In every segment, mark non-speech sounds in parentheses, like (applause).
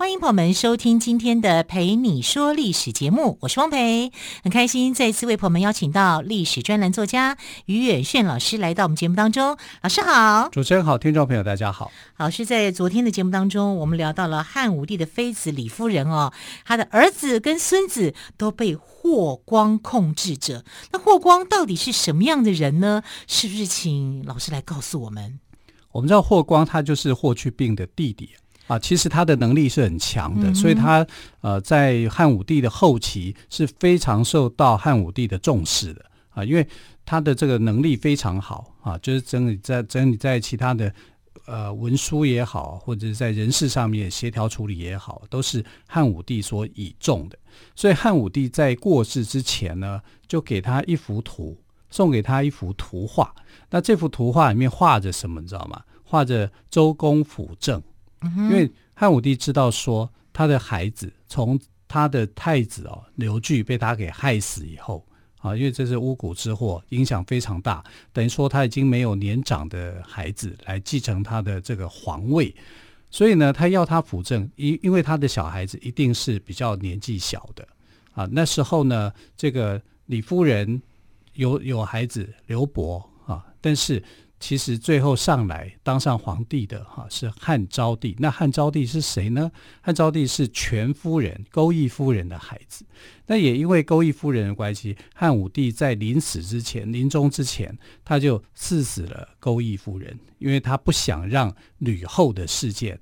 欢迎朋友们收听今天的《陪你说历史》节目，我是汪培，很开心再次为朋友们邀请到历史专栏作家于远炫老师来到我们节目当中。老师好，主持人好，听众朋友大家好。老师在昨天的节目当中，我们聊到了汉武帝的妃子李夫人哦，他的儿子跟孙子都被霍光控制着。那霍光到底是什么样的人呢？是不是请老师来告诉我们？我们知道霍光他就是霍去病的弟弟。啊，其实他的能力是很强的，嗯、所以他呃在汉武帝的后期是非常受到汉武帝的重视的啊，因为他的这个能力非常好啊，就是整理在整理在其他的呃文书也好，或者是在人事上面协调处理也好，都是汉武帝所倚重的。所以汉武帝在过世之前呢，就给他一幅图，送给他一幅图画。那这幅图画里面画着什么，你知道吗？画着周公辅政。因为汉武帝知道说，他的孩子从他的太子哦刘据被他给害死以后啊，因为这是巫蛊之祸，影响非常大，等于说他已经没有年长的孩子来继承他的这个皇位，所以呢，他要他辅政，因因为他的小孩子一定是比较年纪小的啊。那时候呢，这个李夫人有有孩子刘伯啊，但是。其实最后上来当上皇帝的哈是汉昭帝，那汉昭帝是谁呢？汉昭帝是全夫人勾弋夫人的孩子。那也因为勾弋夫人的关系，汉武帝在临死之前、临终之前，他就赐死了勾弋夫人，因为他不想让吕后的事件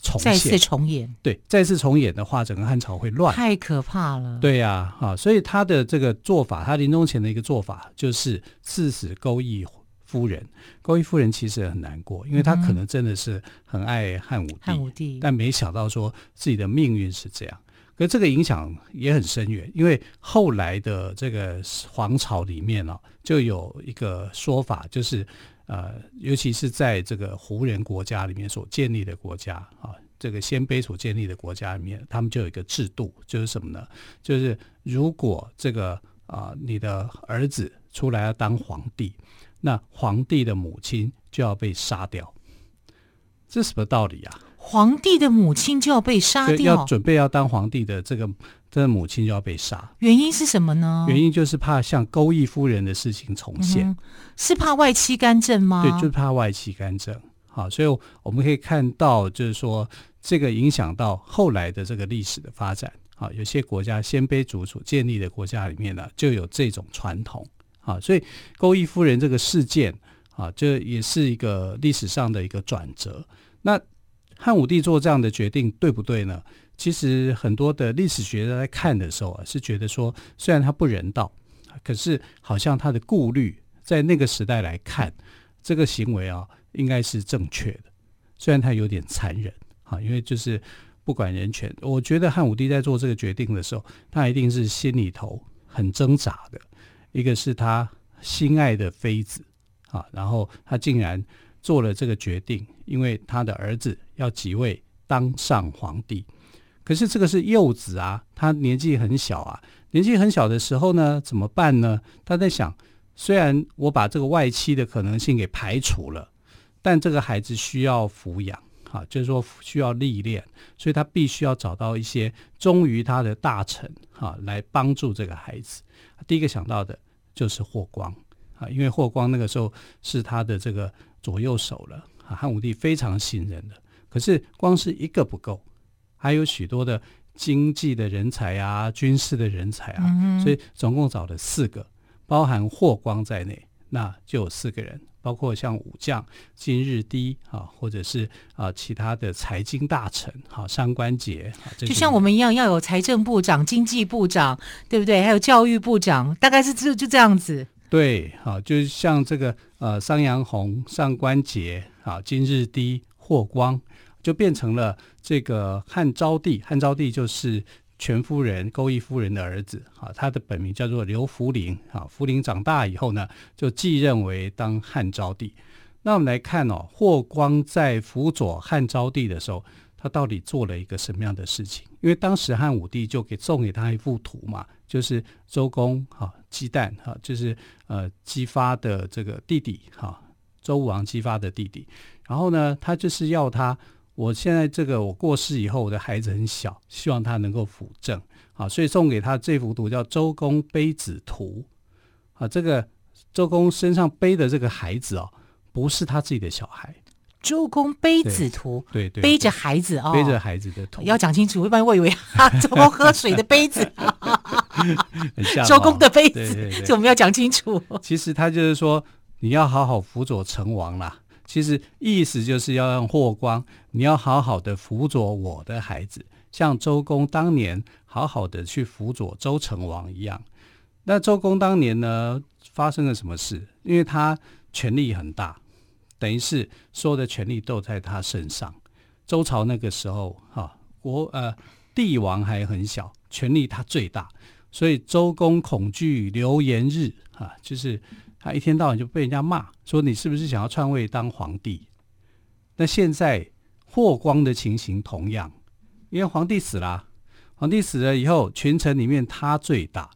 重现，再次重演。对，再次重演的话，整个汉朝会乱，太可怕了。对呀，啊，所以他的这个做法，他临终前的一个做法就是赐死勾弋。夫人，高一夫人其实很难过，因为她可能真的是很爱汉武帝，汉武帝，但没想到说自己的命运是这样。可这个影响也很深远，因为后来的这个皇朝里面呢、啊，就有一个说法，就是呃，尤其是在这个胡人国家里面所建立的国家啊，这个鲜卑所建立的国家里面，他们就有一个制度，就是什么呢？就是如果这个啊、呃，你的儿子出来要当皇帝。那皇帝的母亲就要被杀掉，这是什么道理啊？皇帝的母亲就要被杀掉，要准备要当皇帝的这个这个母亲就要被杀，原因是什么呢？原因就是怕像勾弋夫人的事情重现，嗯、是怕外戚干政吗？对，就是怕外戚干政。好，所以我们可以看到，就是说这个影响到后来的这个历史的发展。好，有些国家鲜卑族所建立的国家里面呢，就有这种传统。啊，所以勾弋夫人这个事件啊，这也是一个历史上的一个转折。那汉武帝做这样的决定对不对呢？其实很多的历史学家在看的时候啊，是觉得说，虽然他不人道，可是好像他的顾虑在那个时代来看，这个行为啊，应该是正确的。虽然他有点残忍啊，因为就是不管人权，我觉得汉武帝在做这个决定的时候，他一定是心里头很挣扎的。一个是他心爱的妃子啊，然后他竟然做了这个决定，因为他的儿子要即位当上皇帝。可是这个是幼子啊，他年纪很小啊，年纪很小的时候呢，怎么办呢？他在想，虽然我把这个外戚的可能性给排除了，但这个孩子需要抚养啊，就是说需要历练，所以他必须要找到一些忠于他的大臣啊，来帮助这个孩子。第一个想到的就是霍光啊，因为霍光那个时候是他的这个左右手了啊，汉武帝非常信任的。可是光是一个不够，还有许多的经济的人才啊，军事的人才啊，嗯、所以总共找了四个，包含霍光在内，那就有四个人。包括像武将金日低啊，或者是啊其他的财经大臣，好上官桀，就像我们一样，要有财政部长、经济部长，对不对？还有教育部长，大概是就就这样子。对，好，就是像这个呃商阳红、上官桀啊、金日低、霍光，就变成了这个汉昭帝。汉昭帝就是权夫人钩弋夫人的儿子，啊，他的本名叫做刘弗陵，啊，弗陵长大以后呢，就继任为当汉昭帝。那我们来看哦，霍光在辅佐汉昭帝的时候，他到底做了一个什么样的事情？因为当时汉武帝就给送给他一幅图嘛，就是周公哈姬旦哈，就是呃姬发的这个弟弟哈，周武王姬发的弟弟。然后呢，他就是要他，我现在这个我过世以后，我的孩子很小，希望他能够辅政。啊，所以送给他这幅图叫《周公背子图》啊，这个周公身上背的这个孩子哦。不是他自己的小孩，周公背子图，对对，对，背着孩子哦，背着孩子的图，要讲清楚，一般我以为啊，周公喝水的杯子，(laughs) 周公的杯子，这我们要讲清楚。其实他就是说，你要好好辅佐成王啦。其实意思就是要让霍光，你要好好的辅佐我的孩子，像周公当年好好的去辅佐周成王一样。那周公当年呢，发生了什么事？因为他权力很大。等于是所有的权力都在他身上。周朝那个时候，哈、国呃帝王还很小，权力他最大，所以周公恐惧流言日，哈、就是他一天到晚就被人家骂，说你是不是想要篡位当皇帝？那现在霍光的情形同样，因为皇帝死了，皇帝死了以后，群臣里面他最大，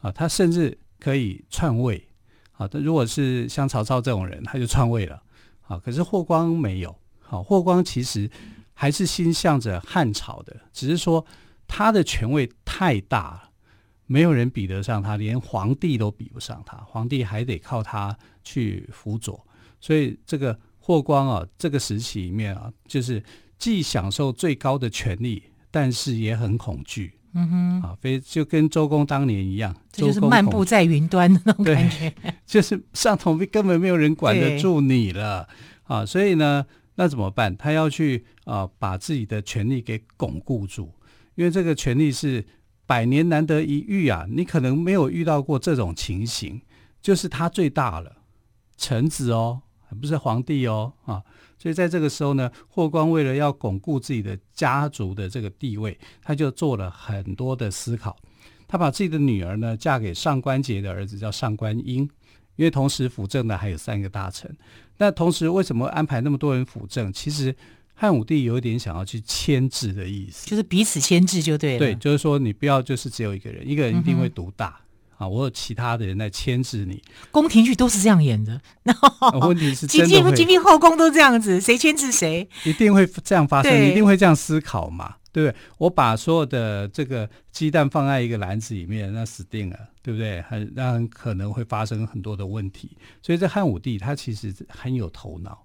啊，他甚至可以篡位。啊，但如果是像曹操这种人，他就篡位了。啊，可是霍光没有。好，霍光其实还是心向着汉朝的，只是说他的权位太大了，没有人比得上他，连皇帝都比不上他，皇帝还得靠他去辅佐。所以这个霍光啊，这个时期里面啊，就是既享受最高的权力，但是也很恐惧。嗯哼，啊，非就跟周公当年一样，这就是漫步在云端的那种感觉，(laughs) 就是上头根本没有人管得住你了啊！所以呢，那怎么办？他要去啊，把自己的权力给巩固住，因为这个权力是百年难得一遇啊！你可能没有遇到过这种情形，就是他最大了，臣子哦，不是皇帝哦，啊！所以在这个时候呢，霍光为了要巩固自己的家族的这个地位，他就做了很多的思考。他把自己的女儿呢嫁给上官桀的儿子叫上官英，因为同时辅政的还有三个大臣。那同时为什么安排那么多人辅政？其实汉武帝有一点想要去牵制的意思，就是彼此牵制就对了。对，就是说你不要就是只有一个人，一个人一定会独大。嗯啊，我有其他的人在牵制你。宫廷剧都是这样演的。然 (laughs) 后问题是 (laughs) 真的，前面前面后宫都这样子，谁牵制谁？一定会这样发生，你一定会这样思考嘛？对不对？我把所有的这个鸡蛋放在一个篮子里面，那死定了，对不对？很让可能会发生很多的问题。所以，这汉武帝他其实很有头脑，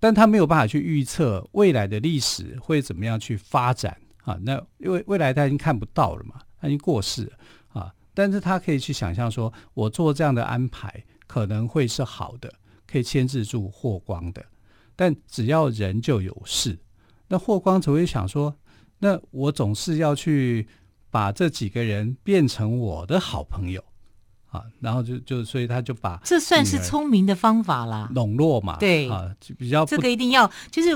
但他没有办法去预测未来的历史会怎么样去发展啊？那因为未来他已经看不到了嘛，他已经过世了啊。但是他可以去想象说，我做这样的安排可能会是好的，可以牵制住霍光的。但只要人就有事，那霍光只会想说，那我总是要去把这几个人变成我的好朋友啊，然后就就所以他就把这算是聪明的方法啦，笼络嘛，对啊，就比较这个一定要就是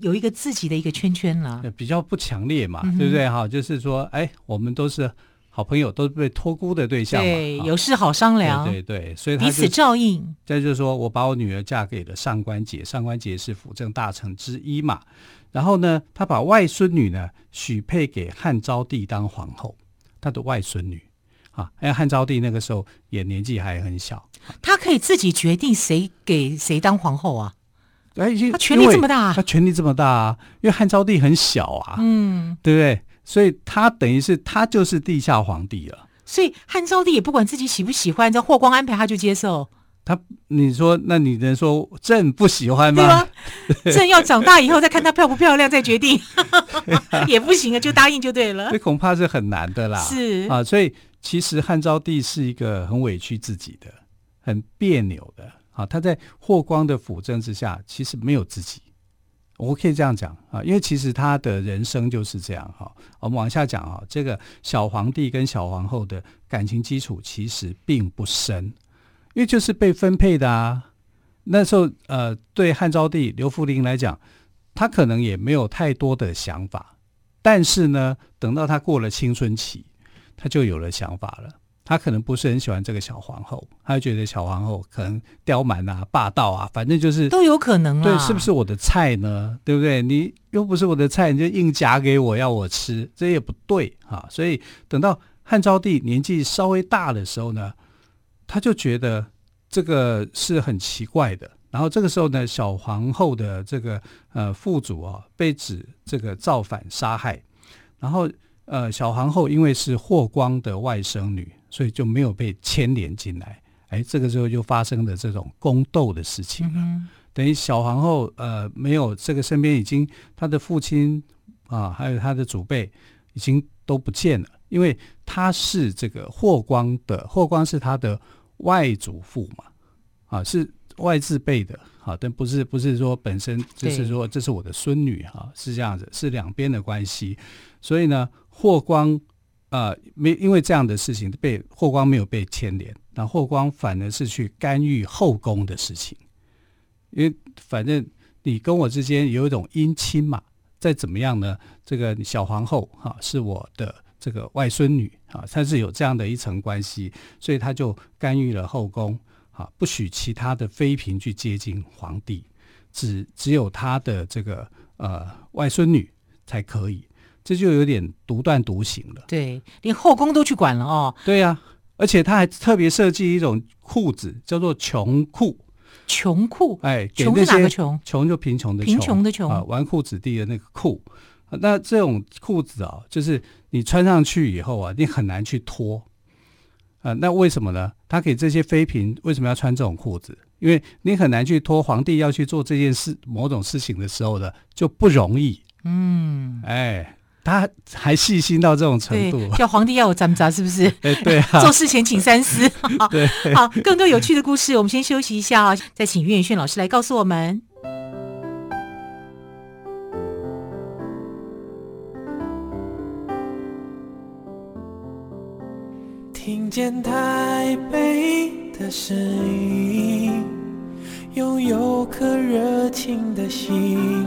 有一个自己的一个圈圈啦，比较不强烈嘛，嗯、对不对？哈，就是说，哎，我们都是。好朋友都是被托孤的对象嘛，对，有事好商量，对对对，所以他彼此照应。再就是说我把我女儿嫁给了上官桀，上官桀是辅政大臣之一嘛。然后呢，他把外孙女呢许配给汉昭帝当皇后，他的外孙女啊，因为汉昭帝那个时候也年纪还很小，他可以自己决定谁给谁当皇后啊。哎，他权力这么大，他权力这么大啊，因为汉昭帝很小啊，嗯，对不对？所以他等于是他就是地下皇帝了。所以汉昭帝也不管自己喜不喜欢，这霍光安排他就接受。他你说，那你能说朕不喜欢吗？对吧？朕要长大以后再看他漂不漂亮再决定，(laughs) 也不行啊，就答应就对了。这恐怕是很难的啦。是啊，所以其实汉昭帝是一个很委屈自己的、很别扭的啊。他在霍光的辅政之下，其实没有自己。我可以这样讲啊，因为其实他的人生就是这样哈。我们往下讲啊，这个小皇帝跟小皇后的感情基础其实并不深，因为就是被分配的啊。那时候呃，对汉昭帝刘弗陵来讲，他可能也没有太多的想法，但是呢，等到他过了青春期，他就有了想法了。他可能不是很喜欢这个小皇后，他就觉得小皇后可能刁蛮啊、霸道啊，反正就是都有可能啊。对，是不是我的菜呢？对不对？你又不是我的菜，你就硬夹给我要我吃，这也不对啊。所以等到汉昭帝年纪稍微大的时候呢，他就觉得这个是很奇怪的。然后这个时候呢，小皇后的这个呃父祖啊被指这个造反杀害，然后呃小皇后因为是霍光的外甥女。所以就没有被牵连进来，哎，这个时候就发生了这种宫斗的事情了。嗯、等于小皇后呃没有这个身边已经她的父亲啊，还有她的祖辈已经都不见了，因为她是这个霍光的，霍光是他的外祖父嘛，啊是外字辈的，好，但不是不是说本身就是说这是我的孙女哈、啊，是这样子，是两边的关系，所以呢霍光。呃，没因为这样的事情被霍光没有被牵连，那霍光反而是去干预后宫的事情，因为反正你跟我之间有一种姻亲嘛，再怎么样呢，这个小皇后哈、是我的这个外孙女啊，她是有这样的一层关系，所以他就干预了后宫啊，不许其他的妃嫔去接近皇帝，只只有他的这个呃外孙女才可以。这就有点独断独行了。对，连后宫都去管了哦。对呀、啊，而且他还特别设计一种裤子，叫做穷裤。穷裤，哎，穷是哪个穷？穷就贫穷的穷，贫穷的穷啊，纨绔子弟的那个裤。那这种裤子啊，就是你穿上去以后啊，你很难去脱。啊，那为什么呢？他给这些妃嫔为什么要穿这种裤子？因为你很难去脱。皇帝要去做这件事、某种事情的时候呢，就不容易。嗯，哎。他还细心到这种程度，叫皇帝要我咱们是不是？(laughs) 哎，对、啊，做事前请三思。好 (laughs) 对，好，更多有趣的故事，我们先休息一下啊，再请岳远炫老师来告诉我们。听见台北的声音，拥有颗热情的心，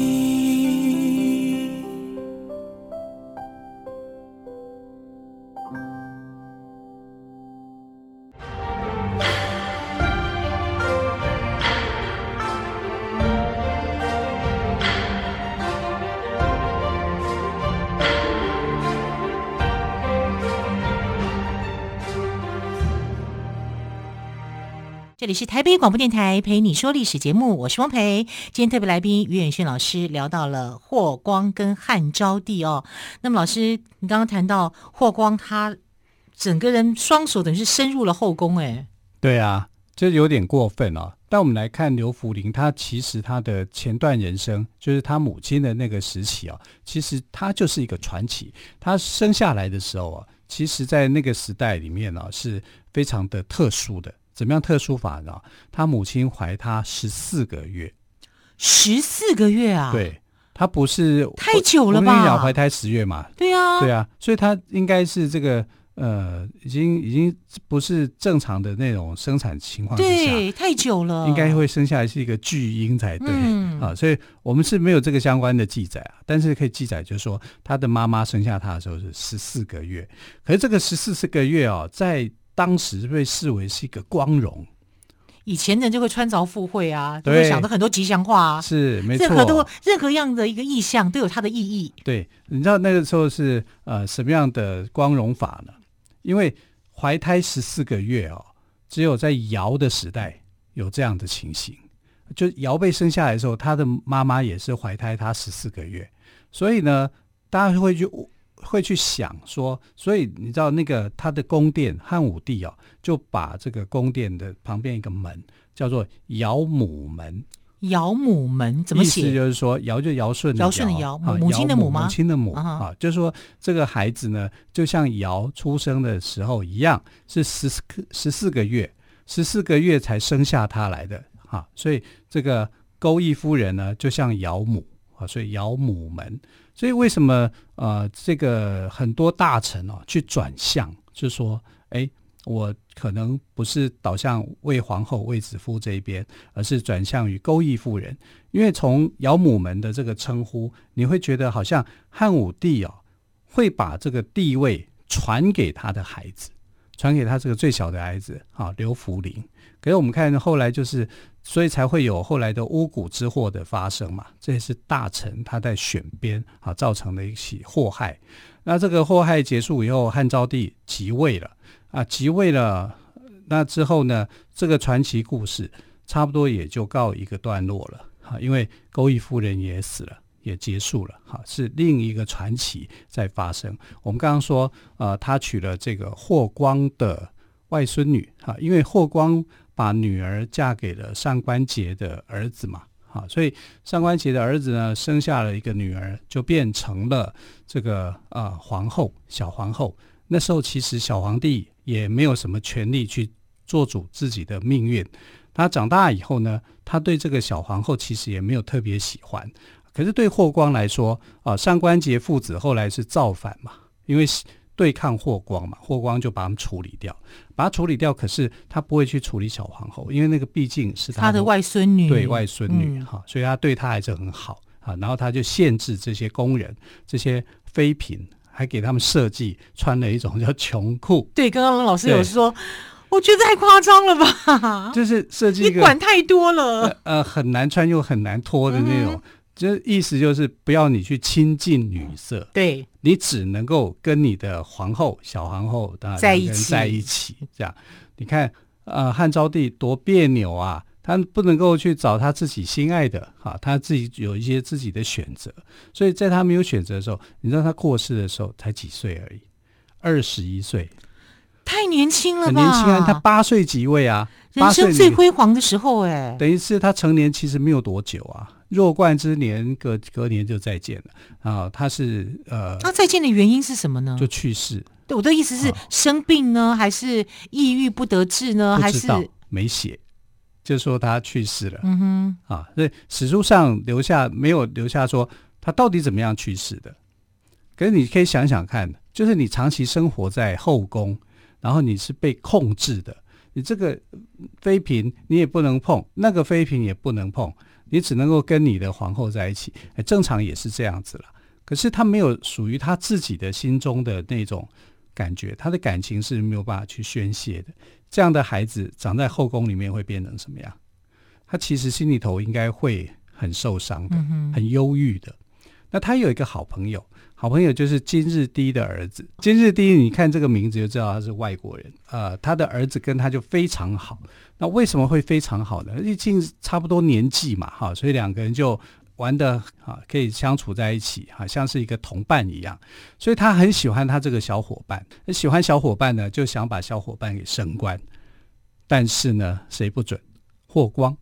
里是台北广播电台陪你说历史节目，我是汪培。今天特别来宾于远逊老师聊到了霍光跟汉昭帝哦。那么老师，你刚刚谈到霍光，他整个人双手等于是深入了后宫，哎，对啊，这有点过分哦。但我们来看刘福林，他其实他的前段人生，就是他母亲的那个时期啊，其实他就是一个传奇。他生下来的时候啊，其实在那个时代里面呢，是非常的特殊的。怎么样特殊法呢？他母亲怀他十四个月，十四个月啊？对，他不是太久了吧？讲，怀胎十月嘛？对啊，对啊，所以他应该是这个呃，已经已经不是正常的那种生产情况之下，对，太久了，应该会生下来是一个巨婴才对、嗯、啊。所以我们是没有这个相关的记载啊，但是可以记载，就是说他的妈妈生下他的时候是十四个月，可是这个十四个月哦，在当时被视为是一个光荣，以前人就会穿凿附会啊，就会想着很多吉祥话啊，是没错，任何都任何样的一个意象都有它的意义。对，你知道那个时候是呃什么样的光荣法呢？因为怀胎十四个月哦，只有在尧的时代有这样的情形，就尧被生下来的时候，他的妈妈也是怀胎他十四个月，所以呢，大家会去。会去想说，所以你知道那个他的宫殿汉武帝哦，就把这个宫殿的旁边一个门叫做尧母门。尧母门怎么写？意思就是说，尧就尧舜，尧舜的尧，母亲的母吗？母亲的母啊，就是说这个孩子呢，就像尧出生的时候一样，是十四十四个月，十四个月才生下他来的啊。所以这个勾弋夫人呢，就像尧母啊，所以尧母门。所以为什么呃这个很多大臣哦去转向就说：“哎，我可能不是倒向魏皇后、卫子夫这一边，而是转向于钩弋夫人。因为从姚母门的这个称呼，你会觉得好像汉武帝哦，会把这个地位传给他的孩子，传给他这个最小的孩子啊，刘弗陵。可是我们看后来就是。”所以才会有后来的巫蛊之祸的发生嘛，这也是大臣他在选边啊造成的一起祸害。那这个祸害结束以后，汉昭帝即位了啊，即位了。那之后呢，这个传奇故事差不多也就告一个段落了哈，因为钩弋夫人也死了，也结束了哈，是另一个传奇在发生。我们刚刚说，呃，他娶了这个霍光的外孙女哈，因为霍光。把女儿嫁给了上官桀的儿子嘛，好，所以上官桀的儿子呢，生下了一个女儿，就变成了这个啊、呃、皇后，小皇后。那时候其实小皇帝也没有什么权利去做主自己的命运。他长大以后呢，他对这个小皇后其实也没有特别喜欢。可是对霍光来说，啊、上官桀父子后来是造反嘛，因为。对抗霍光嘛，霍光就把他们处理掉，把他处理掉。可是他不会去处理小皇后，因为那个毕竟是他的，外孙女，对外孙女哈、嗯，所以他对他还是很好啊。然后他就限制这些工人、这些妃嫔，还给他们设计穿了一种叫穷裤。对，刚刚老师有说，我觉得太夸张了吧？就是设计，你管太多了，呃，呃很难穿又很难脱的那种。嗯就意思就是不要你去亲近女色，对，你只能够跟你的皇后、小皇后在一起，在一起这样。你看，呃，汉昭帝多别扭啊，他不能够去找他自己心爱的，哈，他自己有一些自己的选择。所以在他没有选择的时候，你知道他过世的时候才几岁而已，二十一岁，太年轻了吧？很年轻啊，他八岁即位啊，人生最辉煌的时候，哎，等于是他成年其实没有多久啊。弱冠之年，隔隔年就再见了啊！他是呃，他再见的原因是什么呢？就去世。对，我的意思是生病呢，还是抑郁不得志呢？还是没写，就说他去世了。嗯哼，啊，所以史书上留下没有留下说他到底怎么样去世的。可是你可以想想看，就是你长期生活在后宫，然后你是被控制的，你这个妃嫔你也不能碰，那个妃嫔也不能碰。你只能够跟你的皇后在一起，哎，正常也是这样子了。可是他没有属于他自己的心中的那种感觉，他的感情是没有办法去宣泄的。这样的孩子长在后宫里面会变成什么样？他其实心里头应该会很受伤的，很忧郁的。那他有一个好朋友。好朋友就是金日低的儿子。金日低，你看这个名字就知道他是外国人。呃，他的儿子跟他就非常好。那为什么会非常好呢？毕竟差不多年纪嘛，哈，所以两个人就玩的啊，可以相处在一起，好像是一个同伴一样。所以他很喜欢他这个小伙伴。喜欢小伙伴呢，就想把小伙伴给升官。但是呢，谁不准？霍光。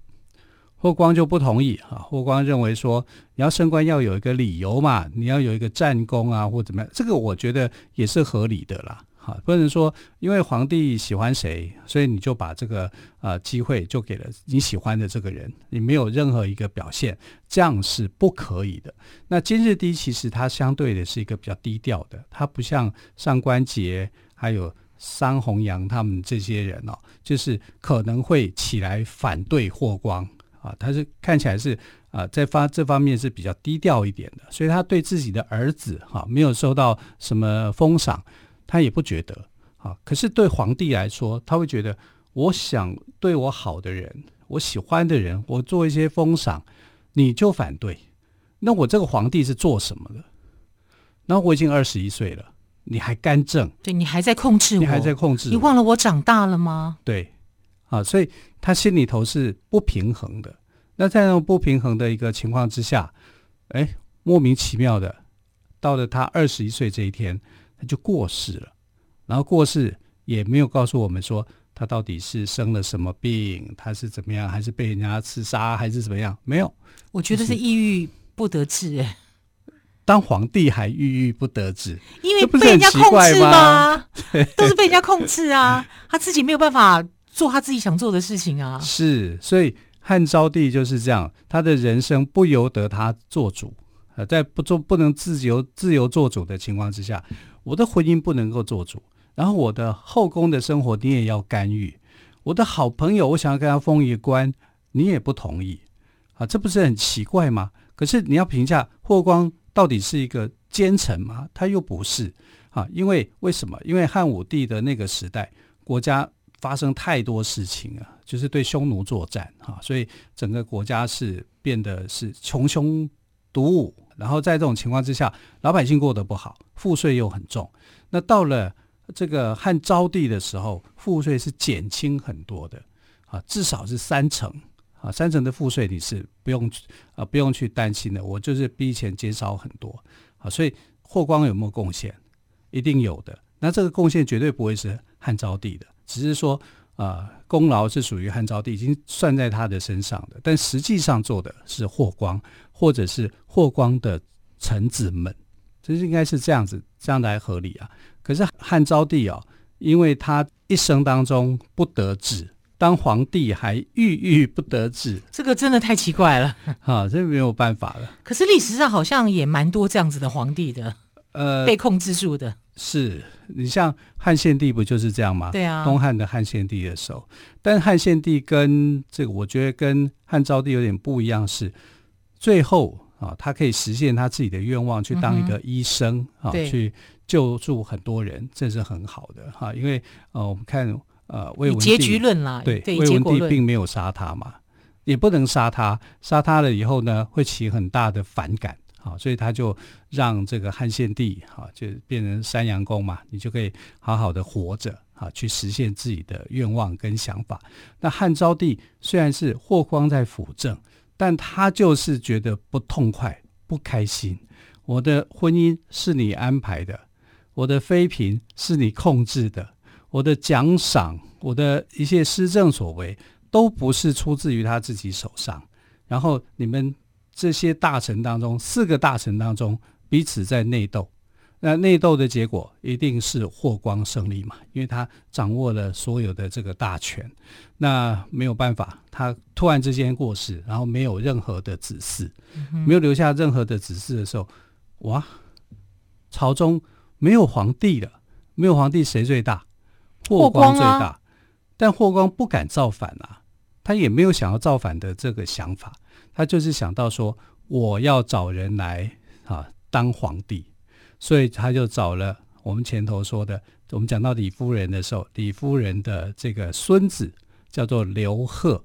霍光就不同意啊！霍光认为说，你要升官要有一个理由嘛，你要有一个战功啊，或怎么样？这个我觉得也是合理的啦。哈，不能说因为皇帝喜欢谁，所以你就把这个呃机会就给了你喜欢的这个人，你没有任何一个表现，这样是不可以的。那今日低其实他相对的是一个比较低调的，他不像上官桀还有桑弘羊他们这些人哦，就是可能会起来反对霍光。啊，他是看起来是啊，在发这方面是比较低调一点的，所以他对自己的儿子哈、啊、没有受到什么封赏，他也不觉得啊。可是对皇帝来说，他会觉得，我想对我好的人，我喜欢的人，我做一些封赏，你就反对，那我这个皇帝是做什么的？那我已经二十一岁了，你还干政？对，你还在控制我，你还在控制我，你忘了我长大了吗？对。啊，所以他心里头是不平衡的。那在那种不平衡的一个情况之下，哎，莫名其妙的，到了他二十一岁这一天，他就过世了。然后过世也没有告诉我们说他到底是生了什么病，他是怎么样，还是被人家刺杀，还是怎么样？没有，我觉得是抑郁不得志。哎，当皇帝还郁郁不得志，因为被人家控制吗？(laughs) 都是被人家控制啊，他自己没有办法。做他自己想做的事情啊！是，所以汉昭帝就是这样，他的人生不由得他做主，呃，在不做不能自由自由做主的情况之下，我的婚姻不能够做主，然后我的后宫的生活你也要干预，我的好朋友我想要跟他封一个官，你也不同意啊，这不是很奇怪吗？可是你要评价霍光到底是一个奸臣吗？他又不是啊，因为为什么？因为汉武帝的那个时代，国家发生太多事情啊，就是对匈奴作战啊，所以整个国家是变得是穷凶独武，然后在这种情况之下，老百姓过得不好，赋税又很重，那到了。这个汉昭帝的时候，赋税是减轻很多的啊，至少是三成啊，三成的赋税你是不用啊不用去担心的。我就是逼钱减少很多啊，所以霍光有没有贡献？一定有的。那这个贡献绝对不会是汉昭帝的，只是说啊功劳是属于汉昭帝，已经算在他的身上的。但实际上做的是霍光，或者是霍光的臣子们，这应该是这样子，这样来合理啊。可是汉昭帝啊，因为他一生当中不得志，当皇帝还郁郁不得志，这个真的太奇怪了。啊，这没有办法了。可是历史上好像也蛮多这样子的皇帝的，呃，被控制住的。是你像汉献帝不就是这样吗？对啊，东汉的汉献帝的时候，但汉献帝跟这个我觉得跟汉昭帝有点不一样，是最后啊，他可以实现他自己的愿望，去当一个医生、嗯、啊，去。救助很多人，这是很好的哈，因为呃，我们看呃，魏文帝结局论啦，对，魏文帝并没有杀他嘛，也不能杀他，杀他了以后呢，会起很大的反感好，所以他就让这个汉献帝哈，就变成山阳公嘛，你就可以好好的活着啊，去实现自己的愿望跟想法。那汉昭帝虽然是霍光在辅政，但他就是觉得不痛快、不开心。我的婚姻是你安排的。我的妃嫔是你控制的，我的奖赏，我的一切施政所为，都不是出自于他自己手上。然后你们这些大臣当中，四个大臣当中彼此在内斗，那内斗的结果一定是霍光胜利嘛？因为他掌握了所有的这个大权。那没有办法，他突然之间过世，然后没有任何的指示，没有留下任何的指示的时候，哇，朝中。没有皇帝了，没有皇帝，谁最大？霍光最大。啊、但霍光不敢造反啊，他也没有想要造反的这个想法，他就是想到说，我要找人来啊当皇帝，所以他就找了我们前头说的，我们讲到李夫人的时候，李夫人的这个孙子叫做刘贺，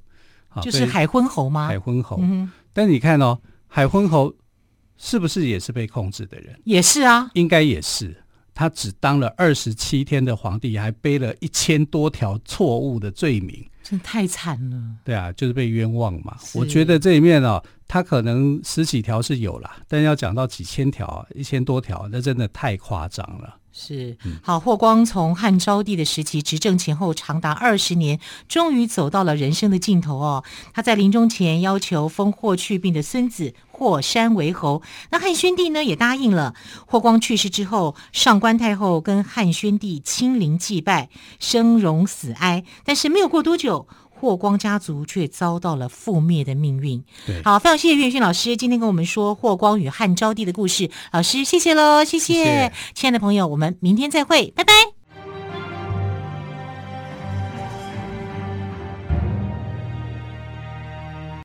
就是海昏侯吗？海昏侯。嗯、但你看哦，海昏侯是不是也是被控制的人？也是啊，应该也是。他只当了二十七天的皇帝，还背了一千多条错误的罪名，真太惨了。对啊，就是被冤枉嘛。我觉得这里面哦，他可能十几条是有啦，但要讲到几千条、一千多条，那真的太夸张了。是，好，霍光从汉昭帝的时期执政前后长达二十年，终于走到了人生的尽头哦。他在临终前要求封霍去病的孙子霍山为侯，那汉宣帝呢也答应了。霍光去世之后，上官太后跟汉宣帝亲临祭拜，生荣死哀，但是没有过多久。霍光家族却遭到了覆灭的命运。对，好，非常谢谢岳迅老师今天跟我们说霍光与汉昭帝的故事。老师，谢谢喽，谢谢，亲爱的朋友，我们明天再会，拜拜。